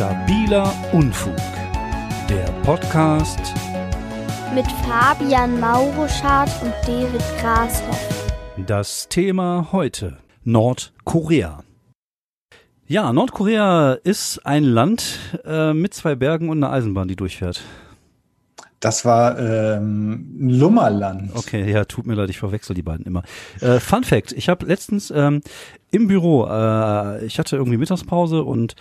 Stabiler Unfug, der Podcast mit Fabian Mauruschardt und David Grashoff. Das Thema heute Nordkorea. Ja, Nordkorea ist ein Land äh, mit zwei Bergen und einer Eisenbahn, die durchfährt. Das war ähm, Lummerland. Okay, ja, tut mir leid, ich verwechsel die beiden immer. Äh, Fun Fact: Ich habe letztens ähm, im Büro, äh, ich hatte irgendwie Mittagspause und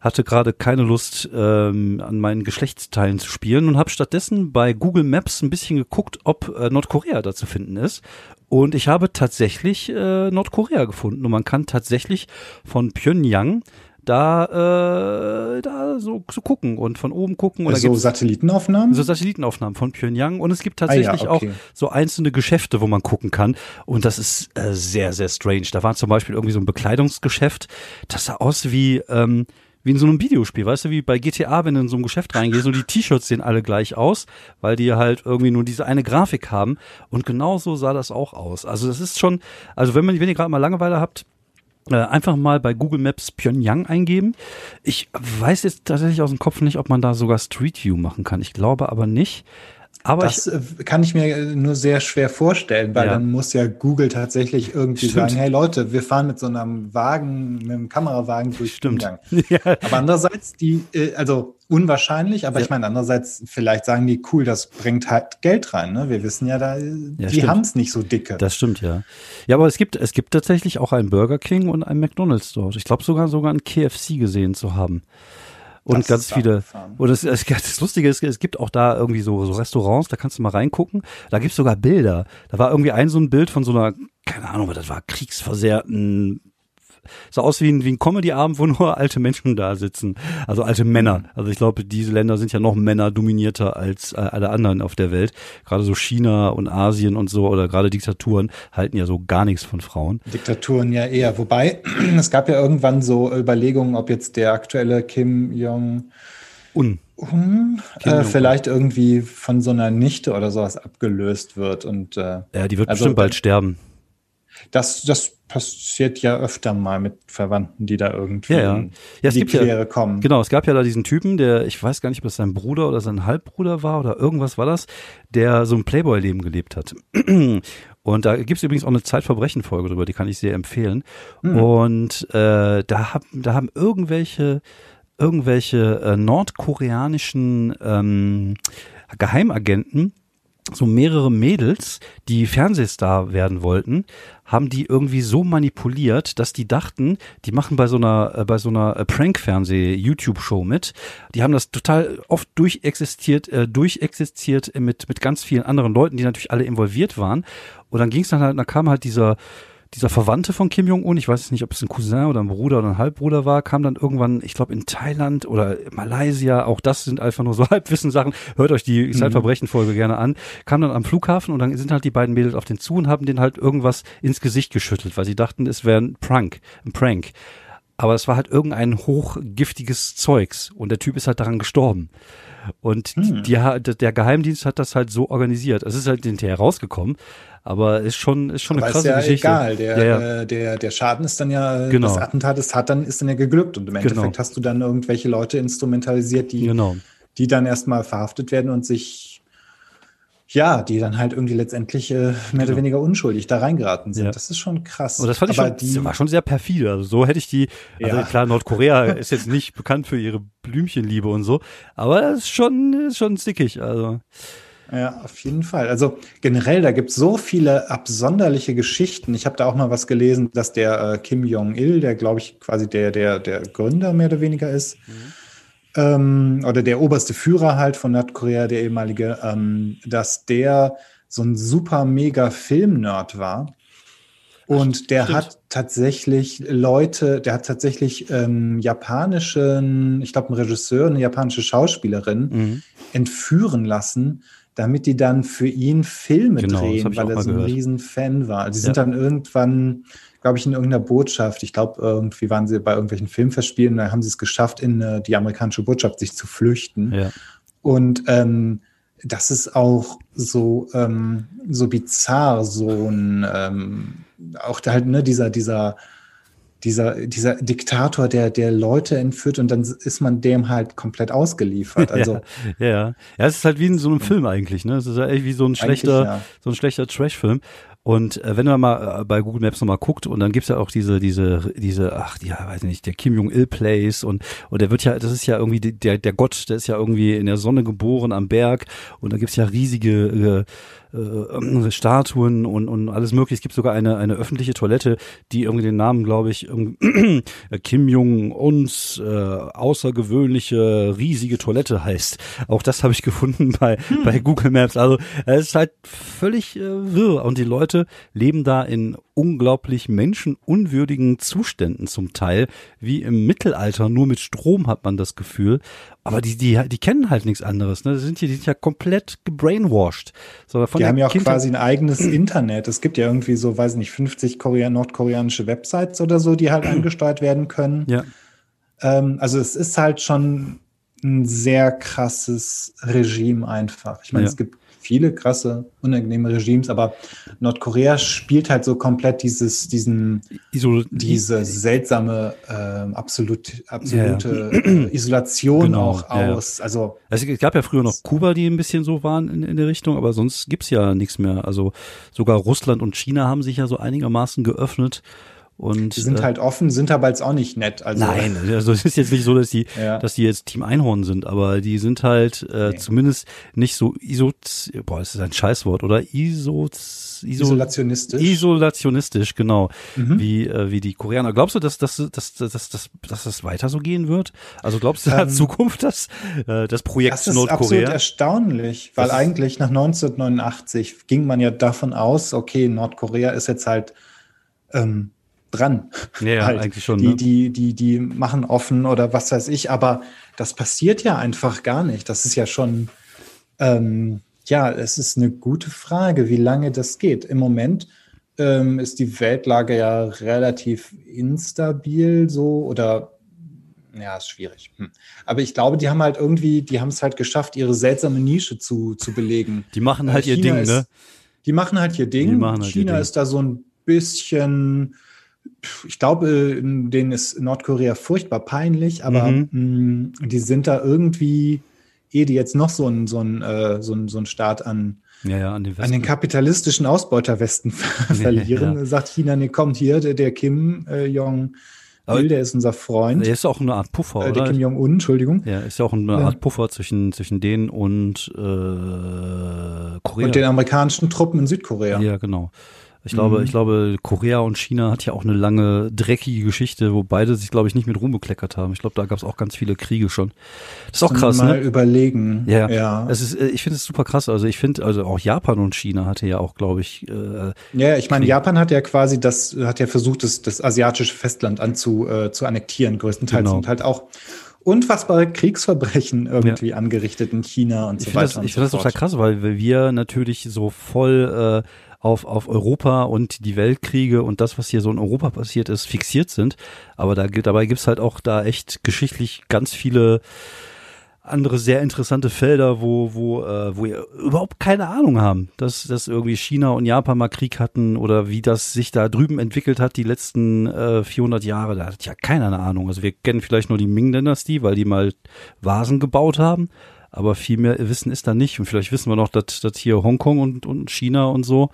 hatte gerade keine Lust ähm, an meinen Geschlechtsteilen zu spielen und habe stattdessen bei Google Maps ein bisschen geguckt, ob äh, Nordkorea da zu finden ist. Und ich habe tatsächlich äh, Nordkorea gefunden und man kann tatsächlich von Pyongyang da, äh, da so, so gucken und von oben gucken. Und so Satellitenaufnahmen? So Satellitenaufnahmen von Pyongyang. Und es gibt tatsächlich ah, ja, okay. auch so einzelne Geschäfte, wo man gucken kann. Und das ist äh, sehr, sehr strange. Da war zum Beispiel irgendwie so ein Bekleidungsgeschäft. Das sah aus wie, ähm, wie in so einem Videospiel, weißt du, wie bei GTA, wenn du in so ein Geschäft reingehst und die T-Shirts sehen alle gleich aus, weil die halt irgendwie nur diese eine Grafik haben. Und genau so sah das auch aus. Also das ist schon, also wenn man, wenn ihr gerade mal Langeweile habt, einfach mal bei Google Maps Pyongyang eingeben. Ich weiß jetzt tatsächlich aus dem Kopf nicht, ob man da sogar Street View machen kann. Ich glaube aber nicht. Aber das ich, äh, kann ich mir nur sehr schwer vorstellen, weil ja. dann muss ja Google tatsächlich irgendwie Stimmt. sagen, hey Leute, wir fahren mit so einem Wagen, mit einem Kamerawagen durch Stimmt. den Ja. Aber andererseits, die, äh, also unwahrscheinlich, aber ja. ich meine, andererseits, vielleicht sagen die, cool, das bringt halt Geld rein. Ne? Wir wissen ja, da, ja, die haben es nicht so dicke. Das stimmt, ja. Ja, aber es gibt, es gibt tatsächlich auch einen Burger King und einen McDonalds dort. Ich glaube sogar sogar ein KFC gesehen zu haben und das ganz viele. Und das, das, das Lustige ist, es gibt auch da irgendwie so, so Restaurants, da kannst du mal reingucken. Da gibt's sogar Bilder. Da war irgendwie ein so ein Bild von so einer, keine Ahnung, was das war, kriegsversehrten so aus wie ein, wie ein Comedy-Abend, wo nur alte Menschen da sitzen. Also alte Männer. Also ich glaube, diese Länder sind ja noch Männer dominierter als äh, alle anderen auf der Welt. Gerade so China und Asien und so oder gerade Diktaturen halten ja so gar nichts von Frauen. Diktaturen ja eher. Wobei, es gab ja irgendwann so Überlegungen, ob jetzt der aktuelle Kim Jong Un. Um, äh, vielleicht irgendwie von so einer Nichte oder sowas abgelöst wird und äh, ja, die wird also, bestimmt bald sterben. Das, das passiert ja öfter mal mit Verwandten, die da irgendwie ja, ja. ja es die gibt Quere ja, kommen. Genau, es gab ja da diesen Typen, der, ich weiß gar nicht, ob das sein Bruder oder sein Halbbruder war oder irgendwas war das, der so ein Playboy-Leben gelebt hat. Und da gibt's übrigens auch eine Zeitverbrechen-Folge drüber, die kann ich sehr empfehlen. Mhm. Und äh, da, hab, da haben irgendwelche, irgendwelche äh, nordkoreanischen ähm, Geheimagenten so mehrere Mädels, die Fernsehstar werden wollten, haben die irgendwie so manipuliert, dass die dachten, die machen bei so einer äh, bei so einer äh, Prank-Fernseh-YouTube-Show mit. Die haben das total oft durchexistiert, äh, durchexistiert mit mit ganz vielen anderen Leuten, die natürlich alle involviert waren. Und dann ging es dann halt, dann kam halt dieser dieser Verwandte von Kim Jong-un, ich weiß nicht, ob es ein Cousin oder ein Bruder oder ein Halbbruder war, kam dann irgendwann, ich glaube in Thailand oder Malaysia, auch das sind einfach nur so Halbwissensachen, hört euch die mhm. Zeitverbrechen-Folge gerne an, kam dann am Flughafen und dann sind halt die beiden Mädels auf den zu und haben den halt irgendwas ins Gesicht geschüttelt, weil sie dachten, es wäre ein Prank, ein Prank. Aber es war halt irgendein hochgiftiges Zeugs und der Typ ist halt daran gestorben. Und hm. die, der Geheimdienst hat das halt so organisiert. Es ist halt hinterher rausgekommen, aber ist schon, ist schon aber eine krasse ist ja Geschichte. egal. Der, ja, äh, der, der Schaden ist dann ja, genau. das Attentat ist, hat dann, ist dann ja geglückt. Und im Endeffekt genau. hast du dann irgendwelche Leute instrumentalisiert, die, genau. die dann erstmal verhaftet werden und sich, ja, die dann halt irgendwie letztendlich äh, mehr genau. oder weniger unschuldig da reingeraten sind. Ja. Das ist schon krass. Und das fand ich Aber schon, die, war schon sehr perfide. Also so hätte ich die, also ja. klar, Nordkorea ist jetzt nicht bekannt für ihre Blümchenliebe und so, aber das ist schon, ist schon sickig. Also. Ja, auf jeden Fall. Also generell, da gibt es so viele absonderliche Geschichten. Ich habe da auch mal was gelesen, dass der äh, Kim Jong-il, der glaube ich quasi der, der, der Gründer mehr oder weniger ist, mhm. Ähm, oder der oberste Führer halt von Nordkorea, der ehemalige, ähm, dass der so ein super mega Film-Nerd war. Und der Stimmt. hat tatsächlich Leute, der hat tatsächlich ähm, japanischen, ich glaube, einen Regisseur, eine japanische Schauspielerin mhm. entführen lassen, damit die dann für ihn Filme genau, drehen, weil er so ein gehört. Riesenfan war. Also sie ja. sind dann irgendwann, glaube ich, in irgendeiner Botschaft, ich glaube, irgendwie waren sie bei irgendwelchen Filmverspielen, da haben sie es geschafft, in äh, die amerikanische Botschaft sich zu flüchten. Ja. Und ähm, das ist auch so, ähm, so bizarr, so ein, ähm, auch halt, ne, dieser, dieser, dieser, dieser Diktator, der, der Leute entführt und dann ist man dem halt komplett ausgeliefert. Also, ja, ja. Ja, es ist halt wie in so einem Film eigentlich, ne? Es ist ja echt wie so ein schlechter, ja. so ein schlechter Trash-Film. Und äh, wenn man mal äh, bei Google Maps nochmal guckt und dann gibt's ja auch diese, diese, diese, ach ja, weiß nicht, der Kim Jong-il Place und, und der wird ja, das ist ja irgendwie der, der Gott, der ist ja irgendwie in der Sonne geboren am Berg und da gibt's ja riesige äh, äh, Statuen und, und alles mögliche. Es gibt sogar eine, eine öffentliche Toilette, die irgendwie den Namen, glaube ich, Kim Jong uns äh, außergewöhnliche riesige Toilette heißt. Auch das habe ich gefunden bei, hm. bei Google Maps. Also es ist halt völlig äh, wirr und die Leute leben da in unglaublich menschenunwürdigen Zuständen zum Teil, wie im Mittelalter, nur mit Strom hat man das Gefühl. Aber die, die, die kennen halt nichts anderes. Ne? Die, sind hier, die sind ja komplett gebrainwashed. So, von die haben ja auch Kindheit quasi ein eigenes Internet. Es gibt ja irgendwie so, weiß nicht, 50 Korean nordkoreanische Websites oder so, die halt angesteuert werden können. Ja. Ähm, also es ist halt schon ein sehr krasses Regime einfach. Ich meine, ja. es gibt viele krasse, unangenehme Regimes, aber Nordkorea spielt halt so komplett dieses, diesen, Isol diese seltsame, äh, absolut, absolute ja, ja. Isolation genau, auch aus. Also, also es gab ja früher noch Kuba, die ein bisschen so waren in, in der Richtung, aber sonst gibt's ja nichts mehr. Also sogar Russland und China haben sich ja so einigermaßen geöffnet. Und, die sind äh, halt offen, sind aber jetzt auch nicht nett. Also, nein, also es ist jetzt nicht so, dass die, ja. dass die jetzt Team Einhorn sind, aber die sind halt äh, nee. zumindest nicht so iso, boah, das ist ein Scheißwort, oder iso, iso isolationistisch. Isolationistisch, genau, mhm. wie äh, wie die Koreaner. Glaubst du, dass dass dass dass dass, dass, das weiter so gehen wird? Also glaubst du in ähm, Zukunft, dass äh, das Projekt das ist Nordkorea? absolut erstaunlich, weil eigentlich nach 1989 ging man ja davon aus, okay, Nordkorea ist jetzt halt ähm, dran. Ja, halt. eigentlich schon. Die, ne? die, die, die machen offen oder was weiß ich, aber das passiert ja einfach gar nicht. Das ist ja schon, ähm, ja, es ist eine gute Frage, wie lange das geht. Im Moment ähm, ist die Weltlage ja relativ instabil so oder ja, ist schwierig. Hm. Aber ich glaube, die haben halt irgendwie, die haben es halt geschafft, ihre seltsame Nische zu, zu belegen. Die machen halt äh, ihr Ding, ist, ne? Die machen halt ihr Ding. Halt China ihr Ding. ist da so ein bisschen ich glaube, denen ist Nordkorea furchtbar peinlich, aber mhm. mh, die sind da irgendwie, ehe die jetzt noch so ein, so ein, äh, so ein, so ein Staat an, ja, ja, an, den an, den kapitalistischen Ausbeuterwesten verlieren, ja, sagt China, nee, kommt hier, der, der Kim äh, Jong aber der ist unser Freund. Der ist auch eine Art Puffer, äh, der? Kim Jong-un, Entschuldigung. Ja, ist ja auch eine Art Puffer zwischen, zwischen denen und äh, Korea. Und den amerikanischen Truppen in Südkorea. Ja, genau. Ich glaube, mhm. ich glaube, Korea und China hat ja auch eine lange, dreckige Geschichte, wo beide sich, glaube ich, nicht mit Ruhm bekleckert haben. Ich glaube, da gab es auch ganz viele Kriege schon. Das ist auch krass, mal ne? überlegen. Ja, ja. Es ist, äh, ich finde es super krass. Also ich finde, also auch Japan und China hatte ja auch, glaube ich. Äh, ja, ich meine, Japan hat ja quasi das, hat ja versucht, das, das asiatische Festland anzu, äh, zu annektieren, größtenteils genau. und halt auch unfassbare Kriegsverbrechen irgendwie ja. angerichtet in China und ich so weiter. Das, ich finde das total krass, weil wir natürlich so voll äh, auf, auf Europa und die Weltkriege und das, was hier so in Europa passiert ist, fixiert sind. Aber da, dabei gibt's halt auch da echt geschichtlich ganz viele andere sehr interessante Felder, wo, wo, äh, wo wir überhaupt keine Ahnung haben, dass, dass irgendwie China und Japan mal Krieg hatten oder wie das sich da drüben entwickelt hat die letzten äh, 400 Jahre. Da hat ja keiner eine Ahnung. Also wir kennen vielleicht nur die Ming-Dynastie, weil die mal Vasen gebaut haben aber viel mehr Wissen ist da nicht. Und vielleicht wissen wir noch, dass, dass hier Hongkong und, und China und so,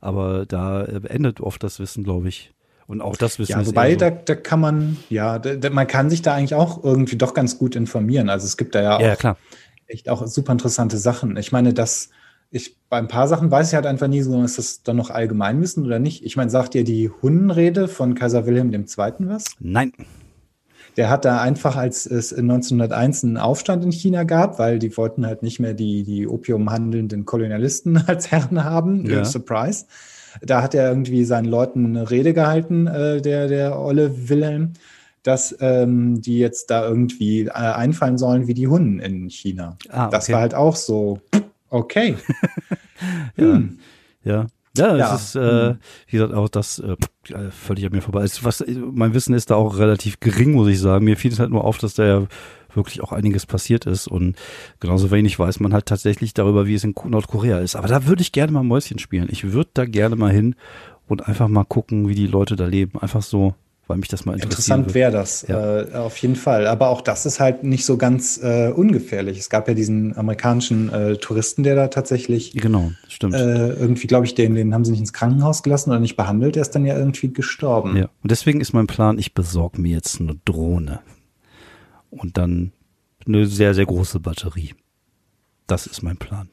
aber da endet oft das Wissen, glaube ich. Und auch das Wissen ja, wobei, so. da, da kann man, ja, da, man kann sich da eigentlich auch irgendwie doch ganz gut informieren. Also es gibt da ja, ja auch klar. echt auch super interessante Sachen. Ich meine, dass ich bei ein paar Sachen weiß ich halt einfach nie so, ist das dann noch Allgemeinwissen oder nicht? Ich meine, sagt ihr die Hunnenrede von Kaiser Wilhelm II. was? Nein. Der hat da einfach, als es 1901 einen Aufstand in China gab, weil die wollten halt nicht mehr die, die opiumhandelnden Kolonialisten als Herren haben. Ja. Surprise. Da hat er irgendwie seinen Leuten eine Rede gehalten, äh, der, der Olle Wilhelm, dass ähm, die jetzt da irgendwie äh, einfallen sollen wie die Hunden in China. Ah, okay. Das war halt auch so, okay. ja. Hm. ja. Ja, ja. es ist, äh, mhm. wie gesagt, auch das äh, völlig an mir vorbei. Ist, was, mein Wissen ist da auch relativ gering, muss ich sagen. Mir fiel es halt nur auf, dass da ja wirklich auch einiges passiert ist und genauso wenig weiß man halt tatsächlich darüber, wie es in Nordkorea ist. Aber da würde ich gerne mal Mäuschen spielen. Ich würde da gerne mal hin und einfach mal gucken, wie die Leute da leben. Einfach so weil mich das mal interessiert. Interessant wäre das, ja. äh, auf jeden Fall. Aber auch das ist halt nicht so ganz äh, ungefährlich. Es gab ja diesen amerikanischen äh, Touristen, der da tatsächlich genau, stimmt. Äh, irgendwie, glaube ich, den, den haben sie nicht ins Krankenhaus gelassen oder nicht behandelt. Der ist dann ja irgendwie gestorben. Ja, und deswegen ist mein Plan, ich besorge mir jetzt eine Drohne. Und dann eine sehr, sehr große Batterie. Das ist mein Plan.